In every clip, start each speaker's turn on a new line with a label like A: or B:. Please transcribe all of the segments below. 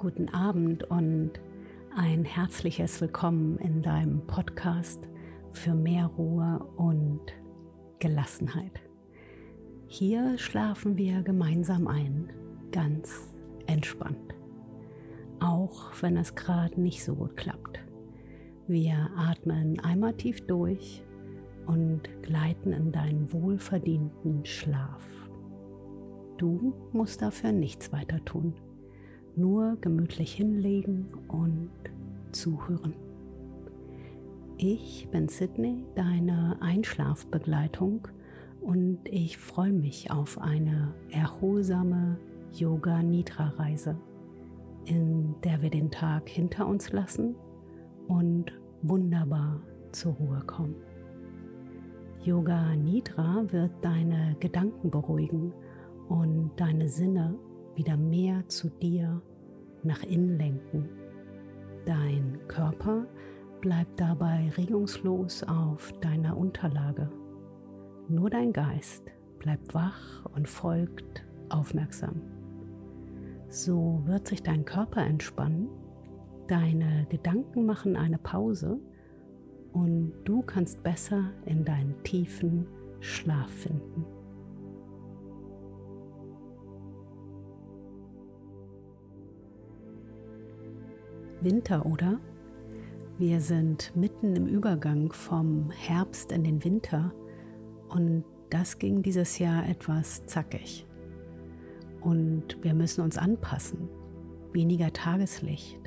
A: guten Abend und ein herzliches Willkommen in deinem Podcast für mehr Ruhe und Gelassenheit. Hier schlafen wir gemeinsam ein, ganz entspannt, auch wenn es gerade nicht so gut klappt. Wir atmen einmal tief durch und gleiten in deinen wohlverdienten Schlaf. Du musst dafür nichts weiter tun nur gemütlich hinlegen und zuhören. Ich bin Sydney, deine Einschlafbegleitung und ich freue mich auf eine erholsame Yoga Nidra Reise, in der wir den Tag hinter uns lassen und wunderbar zur Ruhe kommen. Yoga Nidra wird deine Gedanken beruhigen und deine Sinne wieder mehr zu dir nach innen lenken. Dein Körper bleibt dabei regungslos auf deiner Unterlage. Nur dein Geist bleibt wach und folgt aufmerksam. So wird sich dein Körper entspannen, deine Gedanken machen eine Pause und du kannst besser in deinen tiefen Schlaf finden. Winter, oder? Wir sind mitten im Übergang vom Herbst in den Winter und das ging dieses Jahr etwas zackig. Und wir müssen uns anpassen. Weniger Tageslicht,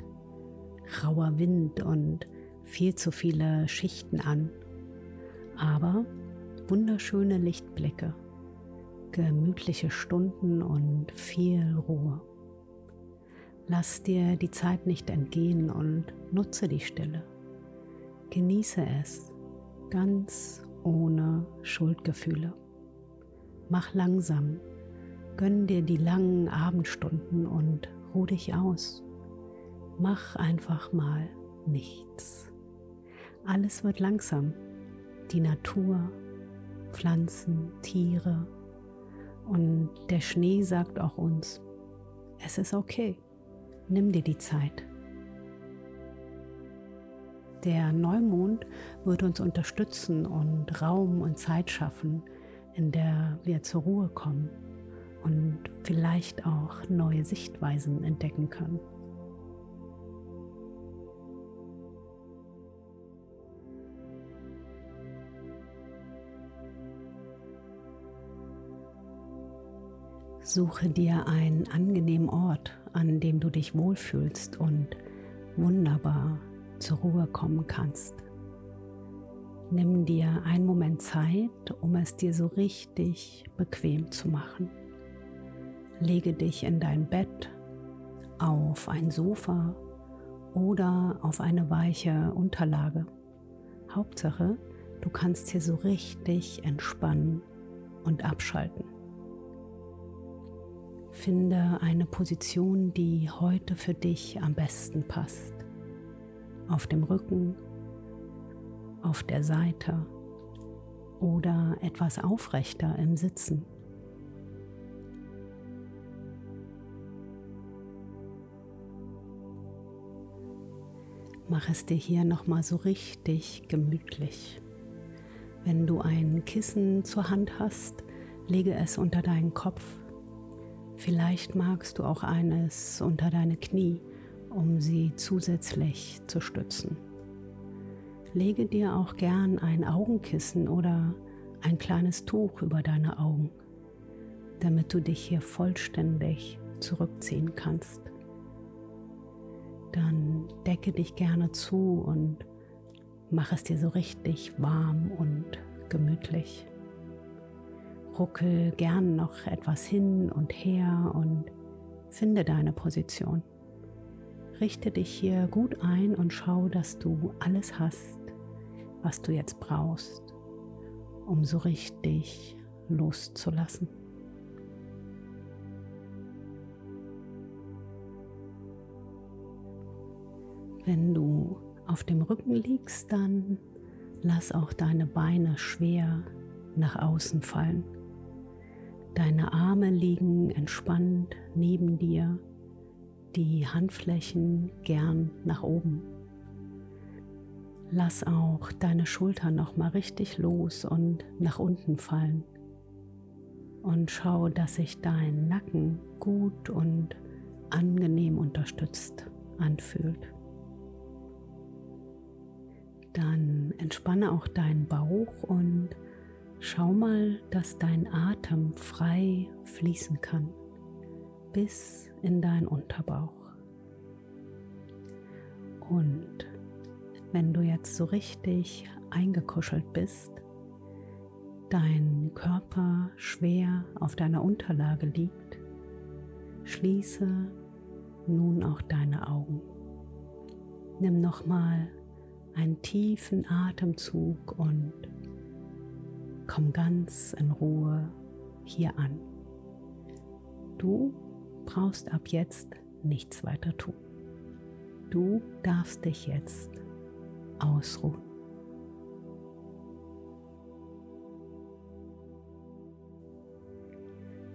A: rauer Wind und viel zu viele Schichten an. Aber wunderschöne Lichtblicke, gemütliche Stunden und viel Ruhe. Lass dir die Zeit nicht entgehen und nutze die Stille. Genieße es ganz ohne Schuldgefühle. Mach langsam, gönn dir die langen Abendstunden und ruh dich aus. Mach einfach mal nichts. Alles wird langsam. Die Natur, Pflanzen, Tiere und der Schnee sagt auch uns, es ist okay. Nimm dir die Zeit. Der Neumond wird uns unterstützen und Raum und Zeit schaffen, in der wir zur Ruhe kommen und vielleicht auch neue Sichtweisen entdecken können. Suche dir einen angenehmen Ort, an dem du dich wohlfühlst und wunderbar zur Ruhe kommen kannst. Nimm dir einen Moment Zeit, um es dir so richtig bequem zu machen. Lege dich in dein Bett, auf ein Sofa oder auf eine weiche Unterlage. Hauptsache, du kannst hier so richtig entspannen und abschalten. Finde eine Position, die heute für dich am besten passt. Auf dem Rücken, auf der Seite oder etwas aufrechter im Sitzen. Mach es dir hier nochmal so richtig gemütlich. Wenn du ein Kissen zur Hand hast, lege es unter deinen Kopf Vielleicht magst du auch eines unter deine Knie, um sie zusätzlich zu stützen. Lege dir auch gern ein Augenkissen oder ein kleines Tuch über deine Augen, damit du dich hier vollständig zurückziehen kannst. Dann decke dich gerne zu und mach es dir so richtig warm und gemütlich ruckel gern noch etwas hin und her und finde deine Position. Richte dich hier gut ein und schau, dass du alles hast, was du jetzt brauchst, um so richtig loszulassen. Wenn du auf dem Rücken liegst, dann lass auch deine Beine schwer nach außen fallen. Deine Arme liegen entspannt neben dir, die Handflächen gern nach oben. Lass auch deine Schultern noch mal richtig los und nach unten fallen. Und schau, dass sich dein Nacken gut und angenehm unterstützt anfühlt. Dann entspanne auch deinen Bauch und schau mal, dass dein Atem frei fließen kann bis in deinen Unterbauch. Und wenn du jetzt so richtig eingekuschelt bist, dein Körper schwer auf deiner Unterlage liegt, schließe nun auch deine Augen. Nimm nochmal einen tiefen Atemzug und komm ganz in Ruhe hier an. Du brauchst ab jetzt nichts weiter tun. Du darfst dich jetzt ausruhen.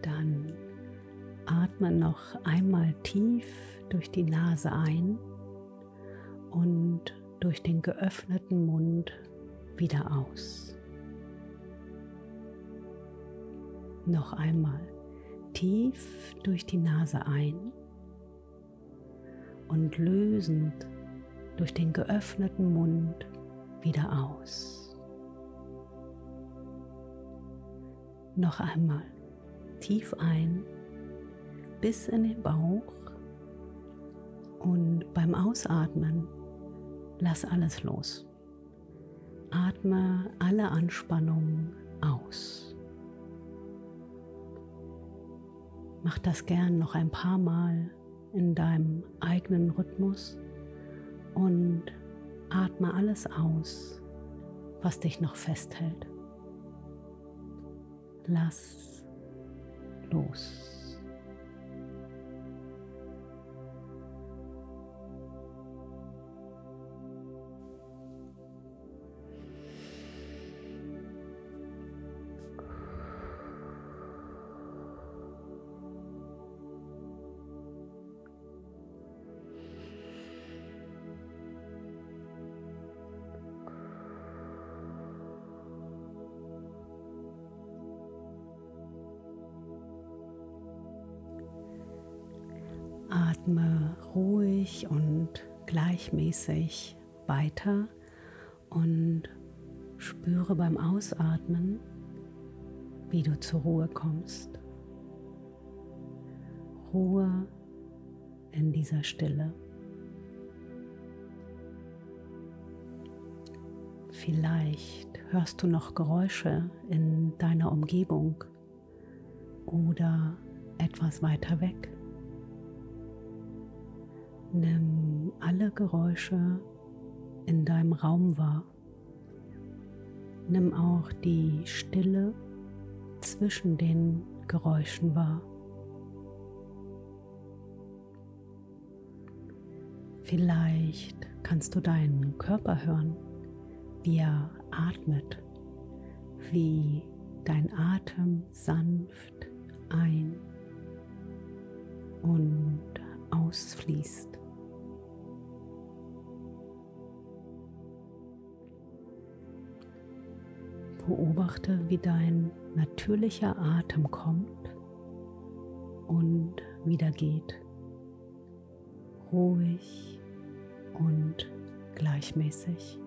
A: Dann atme noch einmal tief durch die Nase ein und durch den geöffneten Mund wieder aus. Noch einmal tief durch die Nase ein und lösend durch den geöffneten Mund wieder aus. Noch einmal tief ein bis in den Bauch und beim Ausatmen lass alles los. Atme alle Anspannung aus. Mach das gern noch ein paar Mal in deinem eigenen Rhythmus und atme alles aus, was dich noch festhält. Lass los. Gleichmäßig weiter und spüre beim Ausatmen, wie du zur Ruhe kommst. Ruhe in dieser Stille. Vielleicht hörst du noch Geräusche in deiner Umgebung oder etwas weiter weg. Nimm alle Geräusche in deinem Raum wahr. Nimm auch die Stille zwischen den Geräuschen wahr. Vielleicht kannst du deinen Körper hören, wie er atmet, wie dein Atem sanft ein und ausfließt. Beobachte, wie dein natürlicher Atem kommt und wieder geht. Ruhig und gleichmäßig.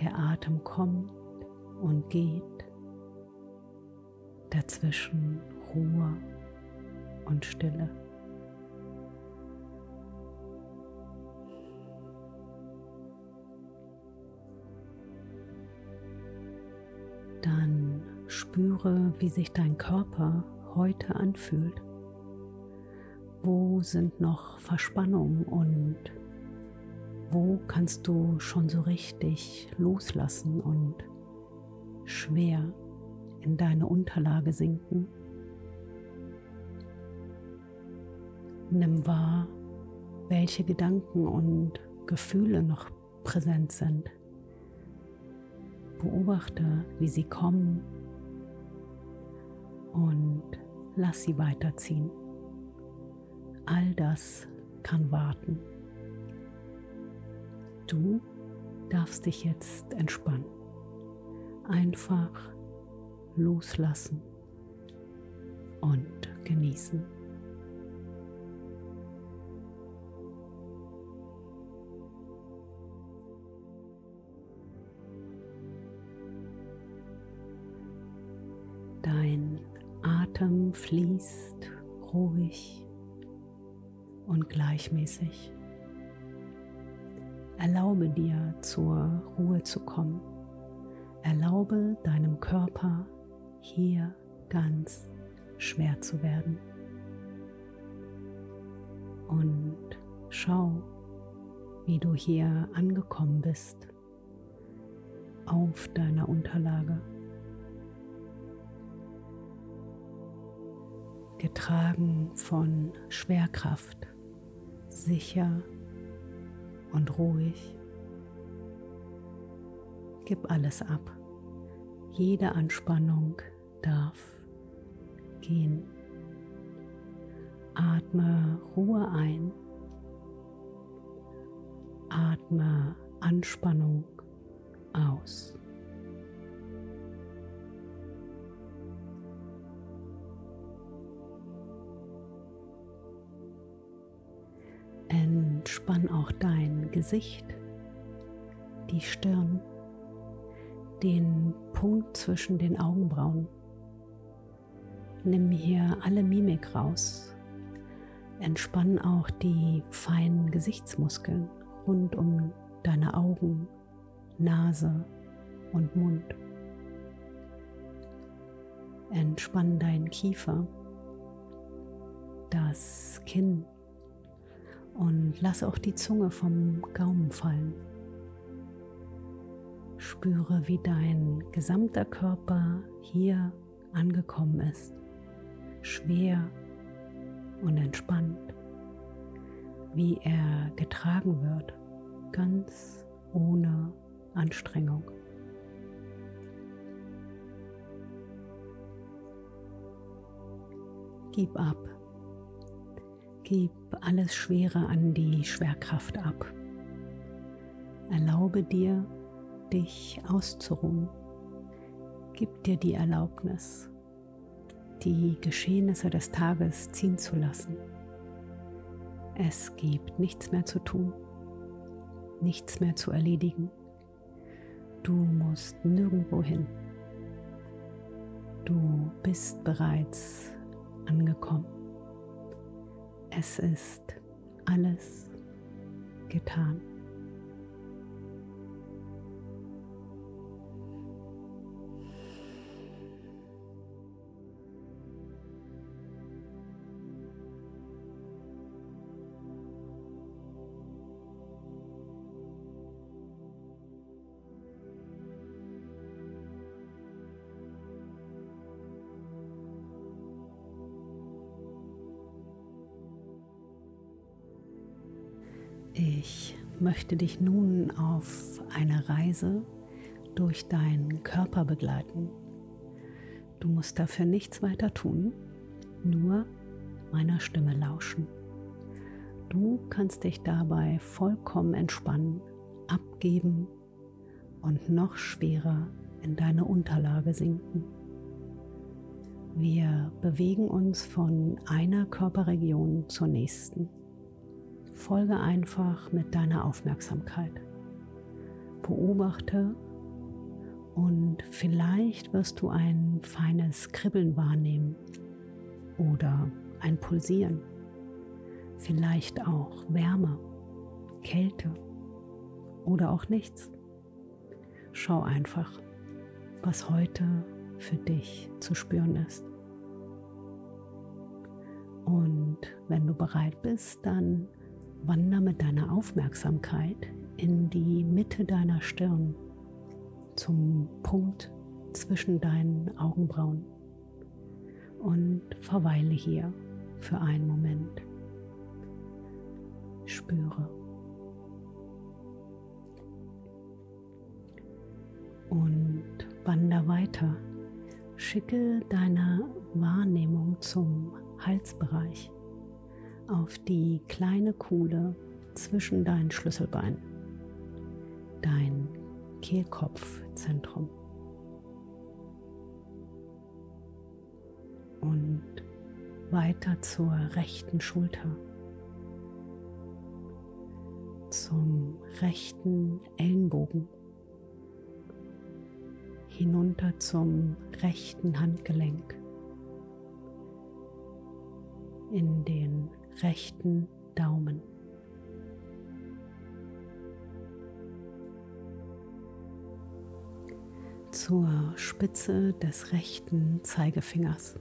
A: Der Atem kommt und geht. Dazwischen Ruhe und Stille. Dann spüre, wie sich dein Körper heute anfühlt. Wo sind noch Verspannungen und wo kannst du schon so richtig loslassen und schwer in deine Unterlage sinken? Nimm wahr, welche Gedanken und Gefühle noch präsent sind. Beobachte, wie sie kommen und lass sie weiterziehen. All das kann warten. Du darfst dich jetzt entspannen. Einfach loslassen und genießen. Atem fließt ruhig und gleichmäßig. Erlaube dir zur Ruhe zu kommen. Erlaube deinem Körper hier ganz schwer zu werden. Und schau, wie du hier angekommen bist auf deiner Unterlage. Getragen von Schwerkraft, sicher und ruhig. Gib alles ab. Jede Anspannung darf gehen. Atme Ruhe ein. Atme Anspannung aus. Entspann auch dein Gesicht, die Stirn, den Punkt zwischen den Augenbrauen. Nimm hier alle Mimik raus. Entspann auch die feinen Gesichtsmuskeln rund um deine Augen, Nase und Mund. Entspann deinen Kiefer, das Kinn und lass auch die Zunge vom Gaumen fallen. Spüre, wie dein gesamter Körper hier angekommen ist, schwer und entspannt, wie er getragen wird, ganz ohne Anstrengung. Gib ab. Gib alles Schwere an die Schwerkraft ab. Erlaube dir, dich auszuruhen. Gib dir die Erlaubnis, die Geschehnisse des Tages ziehen zu lassen. Es gibt nichts mehr zu tun, nichts mehr zu erledigen. Du musst nirgendwo hin. Du bist bereits angekommen. Es ist alles getan. Ich möchte dich nun auf eine Reise durch deinen Körper begleiten. Du musst dafür nichts weiter tun, nur meiner Stimme lauschen. Du kannst dich dabei vollkommen entspannen, abgeben und noch schwerer in deine Unterlage sinken. Wir bewegen uns von einer Körperregion zur nächsten. Folge einfach mit deiner Aufmerksamkeit. Beobachte und vielleicht wirst du ein feines Kribbeln wahrnehmen oder ein Pulsieren. Vielleicht auch Wärme, Kälte oder auch nichts. Schau einfach, was heute für dich zu spüren ist. Und wenn du bereit bist, dann Wander mit deiner Aufmerksamkeit in die Mitte deiner Stirn zum Punkt zwischen deinen Augenbrauen und verweile hier für einen Moment. Spüre. Und wander weiter. Schicke deine Wahrnehmung zum Halsbereich auf die kleine Kuhle zwischen deinen Schlüsselbeinen, dein Kehlkopfzentrum. Und weiter zur rechten Schulter, zum rechten Ellenbogen, hinunter zum rechten Handgelenk, in den rechten Daumen. zur Spitze des rechten Zeigefingers.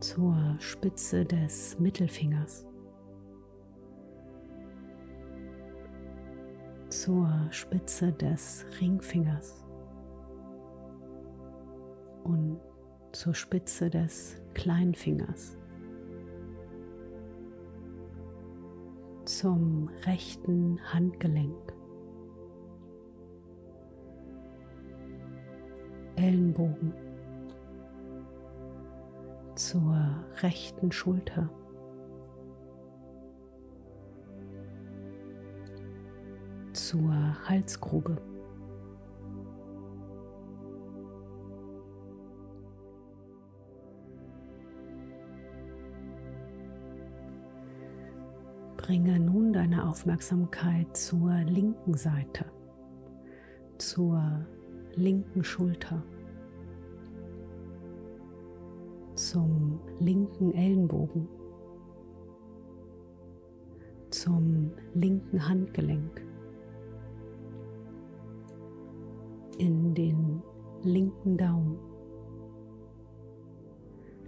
A: zur Spitze des Mittelfingers, zur Spitze des Ringfingers und zur Spitze des Kleinfingers, zum rechten Handgelenk, Ellenbogen zur rechten Schulter. zur Halsgrube. Bringe nun deine Aufmerksamkeit zur linken Seite, zur linken Schulter. zum linken Ellenbogen, zum linken Handgelenk, in den linken Daumen,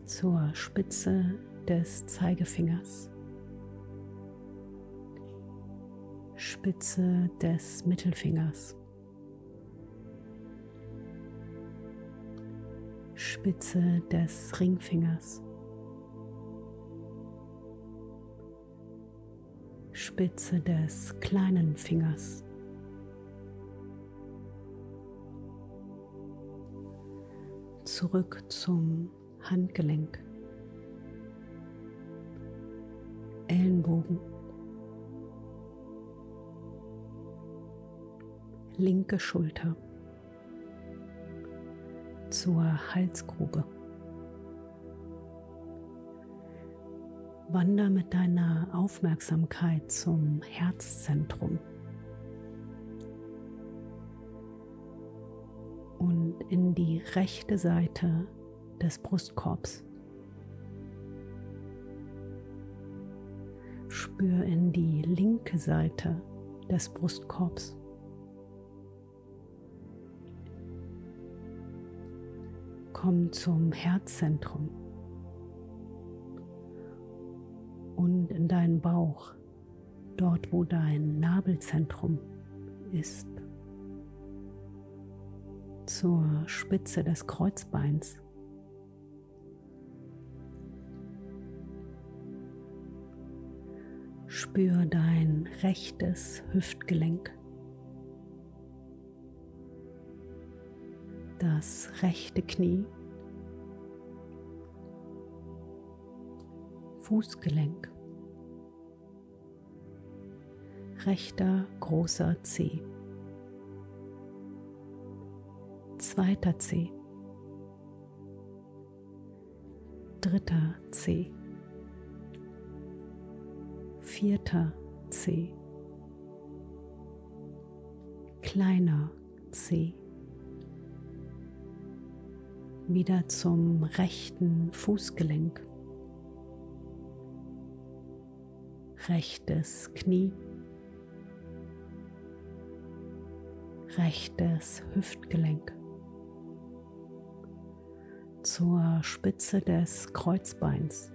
A: zur Spitze des Zeigefingers, Spitze des Mittelfingers. Spitze des Ringfingers, Spitze des kleinen Fingers. Zurück zum Handgelenk, Ellenbogen, linke Schulter zur Halsgrube. Wander mit deiner Aufmerksamkeit zum Herzzentrum und in die rechte Seite des Brustkorbs. Spür in die linke Seite des Brustkorbs. Komm zum Herzzentrum und in deinen Bauch, dort wo dein Nabelzentrum ist, zur Spitze des Kreuzbeins. Spür dein rechtes Hüftgelenk. Das rechte Knie, Fußgelenk, rechter großer Zeh, zweiter Zeh, dritter Zeh, vierter Zeh, kleiner Zeh wieder zum rechten Fußgelenk, rechtes Knie, rechtes Hüftgelenk, zur Spitze des Kreuzbeins.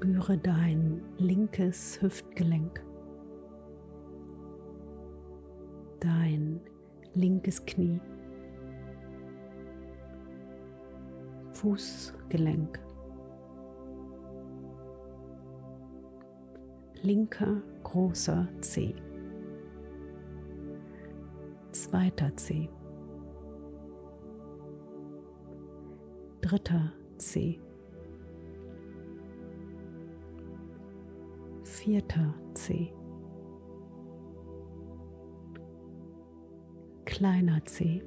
A: Spüre dein linkes Hüftgelenk, dein linkes Knie, Fußgelenk, linker großer Zeh, zweiter Zeh, dritter Zeh, vierter Zeh, kleiner Zeh,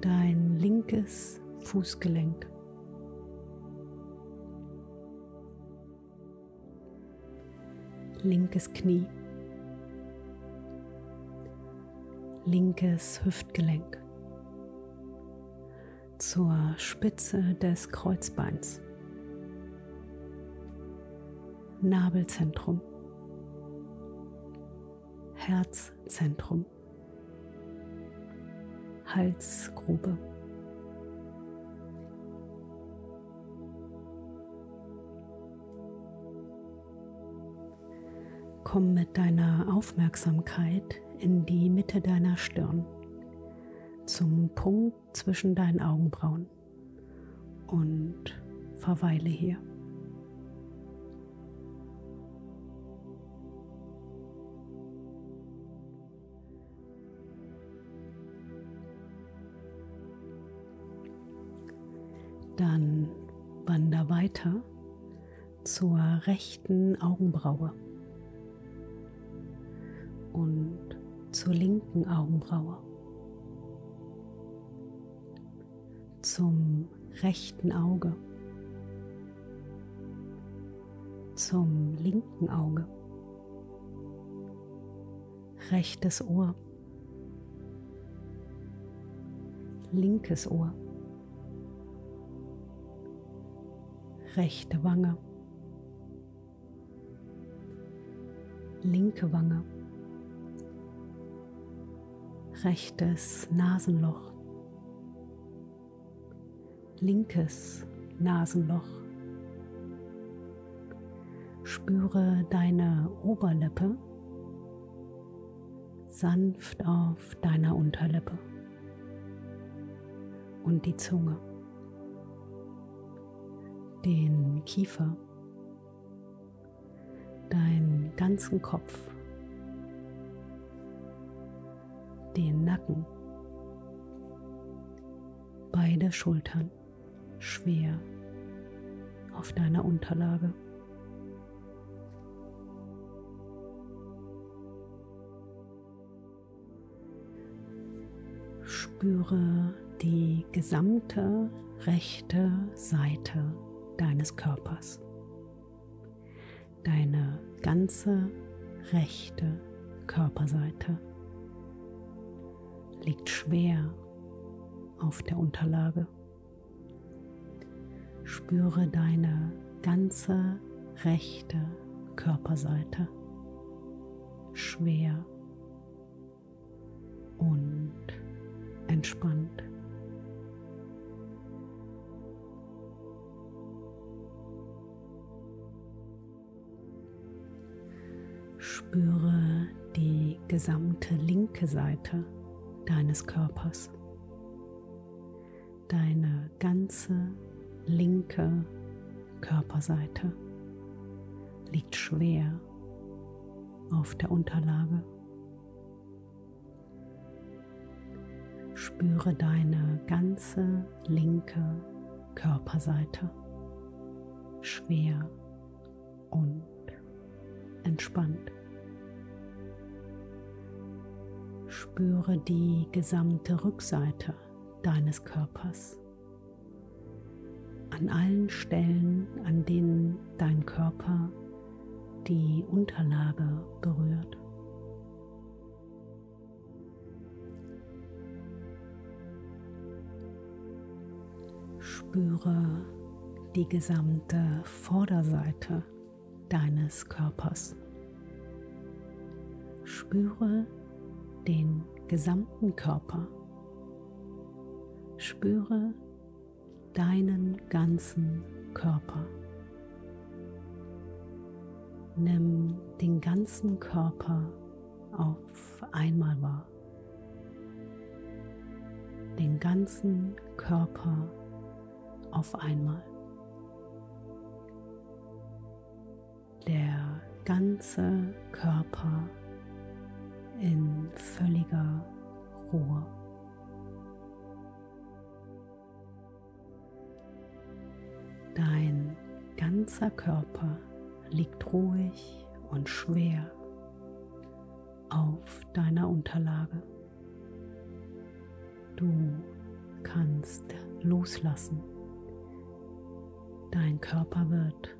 A: dein linkes Fußgelenk. Linkes Knie, linkes Hüftgelenk. Zur Spitze des Kreuzbeins, Nabelzentrum, Herzzentrum, Halsgrube. Komm mit deiner Aufmerksamkeit in die Mitte deiner Stirn, zum Punkt zwischen deinen Augenbrauen und verweile hier. Dann wander weiter zur rechten Augenbraue und zur linken Augenbraue, zum rechten Auge, zum linken Auge, rechtes Ohr, linkes Ohr, rechte Wange, linke Wange. Rechtes Nasenloch, linkes Nasenloch. Spüre deine Oberlippe. Sanft auf deiner Unterlippe. Und die Zunge, den Kiefer, deinen ganzen Kopf. den Nacken, beide Schultern schwer auf deiner Unterlage. Spüre die gesamte rechte Seite deines Körpers, deine ganze rechte Körperseite liegt schwer auf der Unterlage. Spüre deine ganze rechte Körperseite schwer und entspannt. Spüre die gesamte linke Seite deines Körpers. Deine ganze linke Körperseite liegt schwer auf der Unterlage. Spüre deine ganze linke Körperseite schwer und entspannt. Spüre die gesamte Rückseite deines Körpers. An allen Stellen, an denen dein Körper die Unterlage berührt. Spüre die gesamte Vorderseite deines Körpers. Spüre den gesamten Körper. Spüre deinen ganzen Körper. Nimm den ganzen Körper auf einmal wahr. Den ganzen Körper auf einmal. der ganze Körper in völliger Ruhe. Dein ganzer Körper liegt ruhig und schwer auf deiner Unterlage. Du kannst loslassen. Dein Körper wird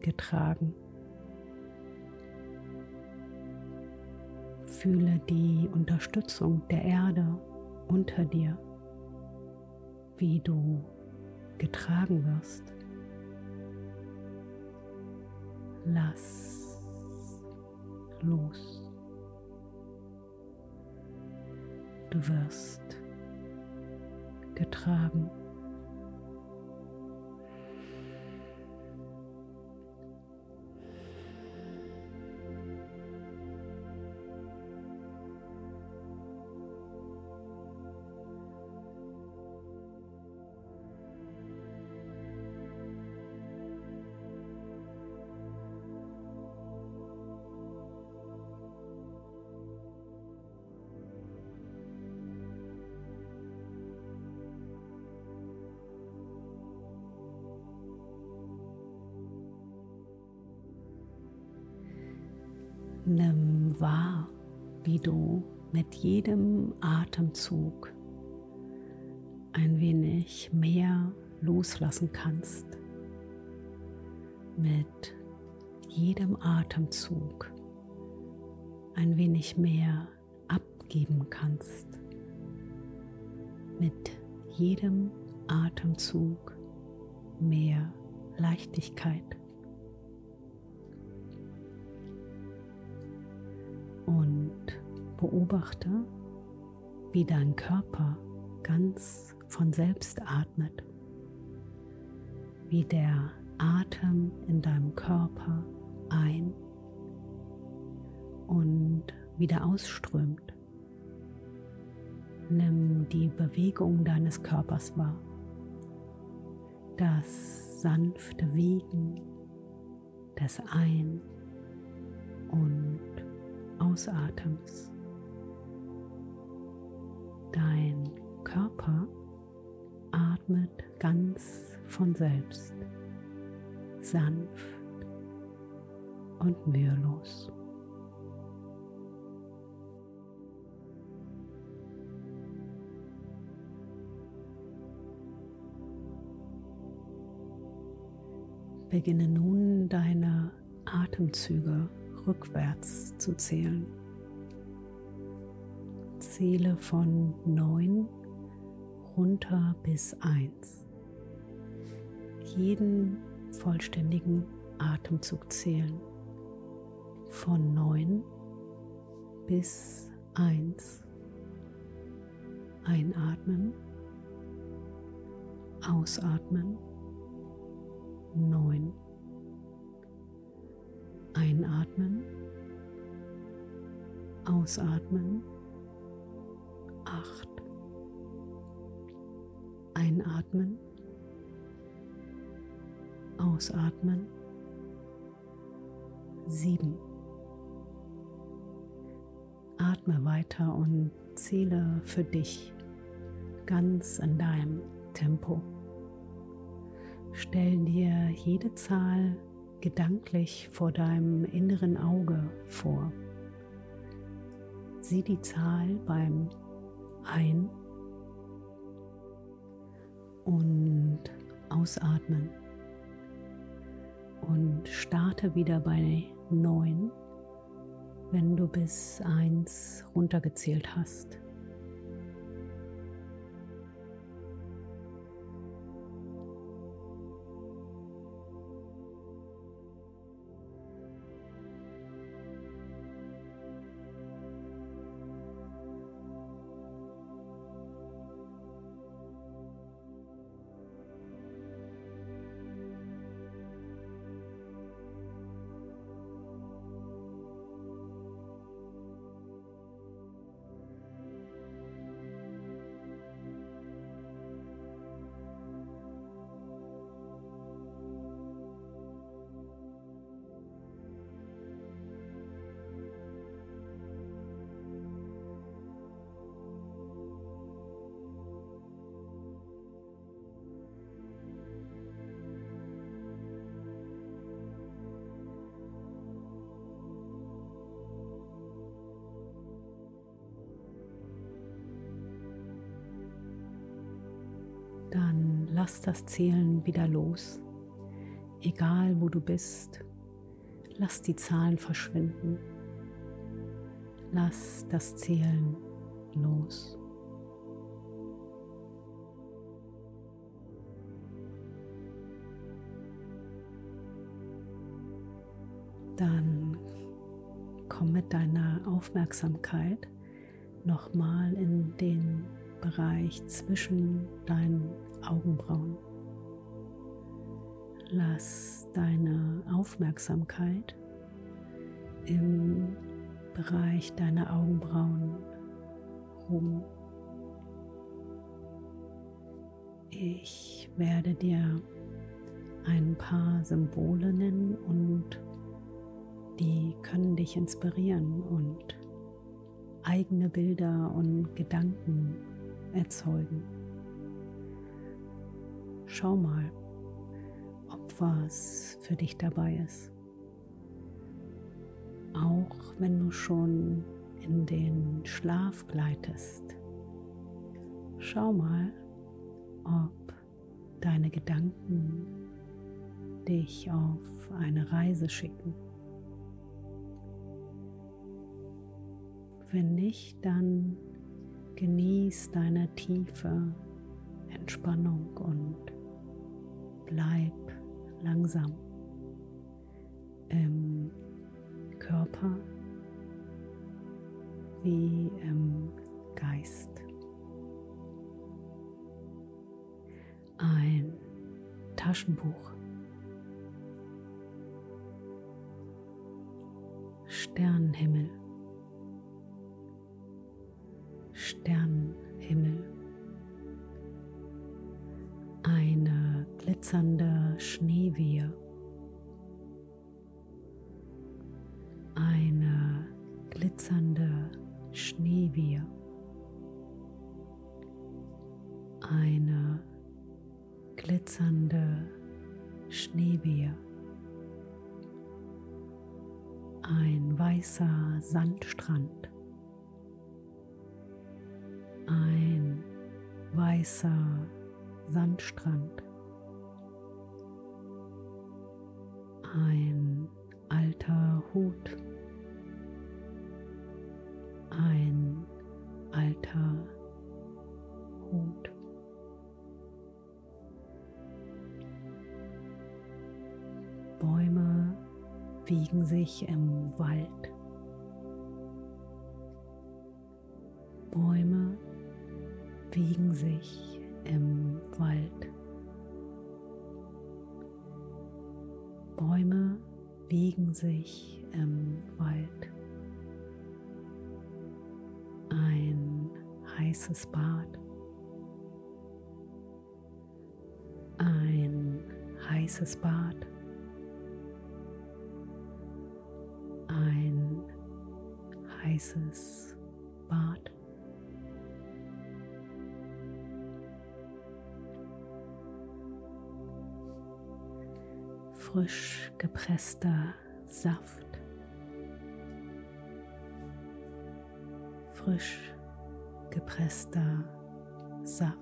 A: getragen. Fühle die Unterstützung der Erde unter dir, wie du getragen wirst. Lass los. Du wirst getragen. Du mit jedem Atemzug ein wenig mehr loslassen kannst. Mit jedem Atemzug ein wenig mehr abgeben kannst. Mit jedem Atemzug mehr Leichtigkeit. Beobachte, wie dein Körper ganz von selbst atmet, wie der Atem in deinem Körper ein und wieder ausströmt. Nimm die Bewegung deines Körpers wahr, das sanfte Wiegen des Ein- und Ausatems. Dein Körper atmet ganz von selbst, sanft und mühelos. Beginne nun deine Atemzüge rückwärts zu zählen. Zähle von 9 runter bis 1. Jeden vollständigen Atemzug zählen. Von 9 bis 1. Einatmen. Ausatmen. 9. Einatmen, ausatmen, acht. Einatmen, ausatmen, sieben. Atme weiter und zähle für dich ganz in deinem Tempo. Stell dir jede Zahl gedanklich vor deinem inneren Auge vor. Sieh die Zahl beim Ein- und Ausatmen und starte wieder bei 9, wenn du bis 1 runtergezählt hast. Lass das Zählen wieder los. Egal wo du bist, lass die Zahlen verschwinden. Lass das Zählen los. Dann komm mit deiner Aufmerksamkeit nochmal in den Bereich zwischen deinen Augenbrauen. Lass deine Aufmerksamkeit im Bereich deiner Augenbrauen ruhen. Ich werde dir ein paar Symbole nennen und die können dich inspirieren und eigene Bilder und Gedanken erzeugen. Schau mal, ob was für dich dabei ist. Auch wenn du schon in den Schlaf gleitest, schau mal, ob deine Gedanken dich auf eine Reise schicken. Wenn nicht, dann genieß deine tiefe Entspannung und bleib langsam im Körper wie im Geist. Ein Taschenbuch. Sternenhimmel. Sternenhimmel. Eine glitzernde Schneewehe. Eine glitzernde Schneewehe. Eine glitzernde Schneewehe. Ein weißer Sandstrand. Ein weißer Sandstrand. Wiegen sich im Wald. Bäume wiegen sich im Wald. Bäume wiegen sich im Wald. Ein heißes Bad. Ein heißes Bad. Heißes Bad. frisch gepresster Saft. Frisch gepresster Saft.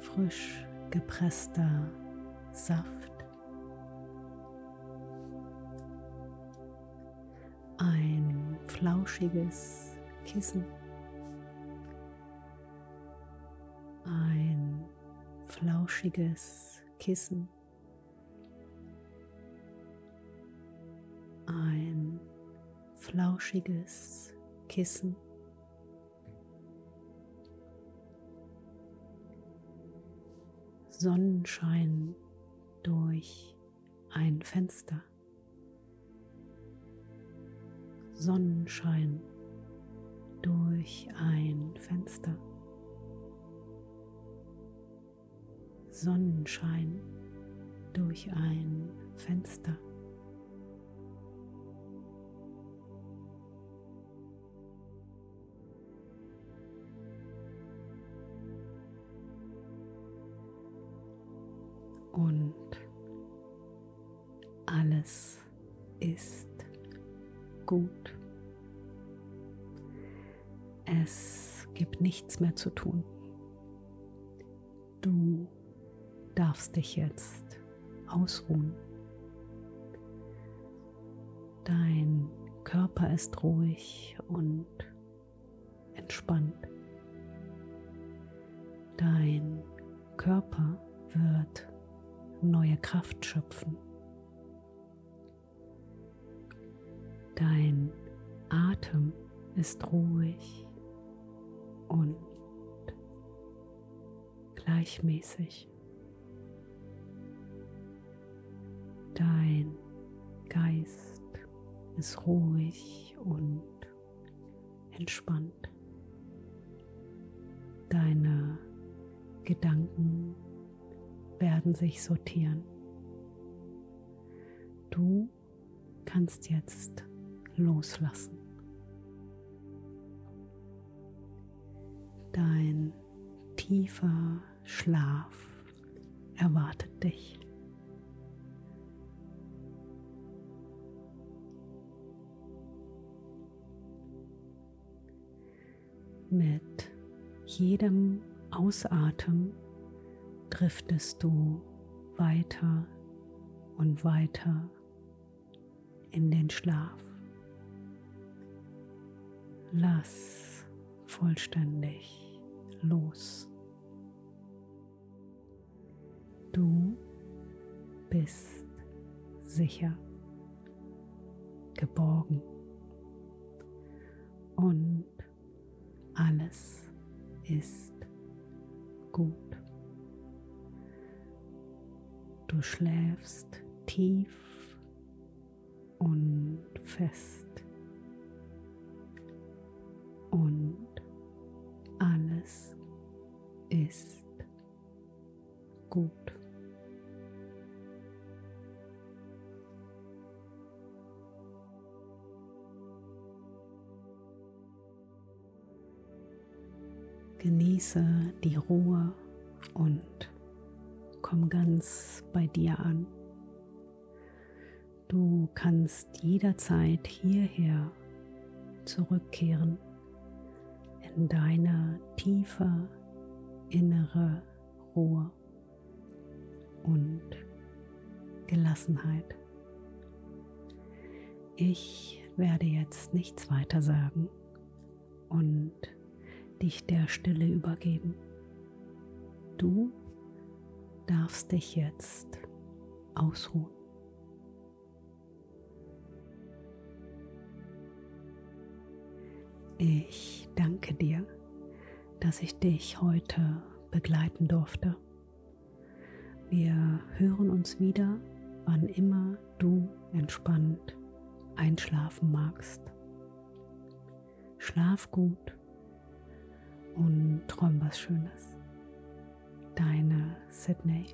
A: Frisch gepresster Saft. Flauschiges Kissen. flauschiges Kissen, ein flauschiges Kissen. Sonnenschein durch ein Fenster. Sonnenschein durch ein Fenster. Sonnenschein durch ein Fenster. Und alles ist gut. Es gibt nichts mehr zu tun. Du darfst dich jetzt ausruhen. Dein Körper ist ruhig und entspannt. Dein Körper wird neue Kraft schöpfen. Dein Atem ist ruhig und gleichmäßig. Dein Geist ist ruhig und entspannt. Deine Gedanken werden sich sortieren. Du kannst jetzt loslassen. Dein tiefer Schlaf erwartet dich. Mit jedem Ausatmen driftest du weiter und weiter in den Schlaf. Lass vollständig los. Du bist sicher, geborgen und alles ist gut. Du schläfst tief und fest. Genieße die Ruhe und komm ganz bei dir an. Du kannst jederzeit hierher zurückkehren in deine tiefe innere Ruhe und Gelassenheit. Ich werde jetzt nichts weiter sagen und dich der Stille übergeben. Du darfst dich jetzt ausruhen. Ich danke dir, dass ich dich heute begleiten durfte. Wir hören uns wieder, wann immer du entspannt einschlafen magst. Schlaf gut und träum was Schönes deine Sydney.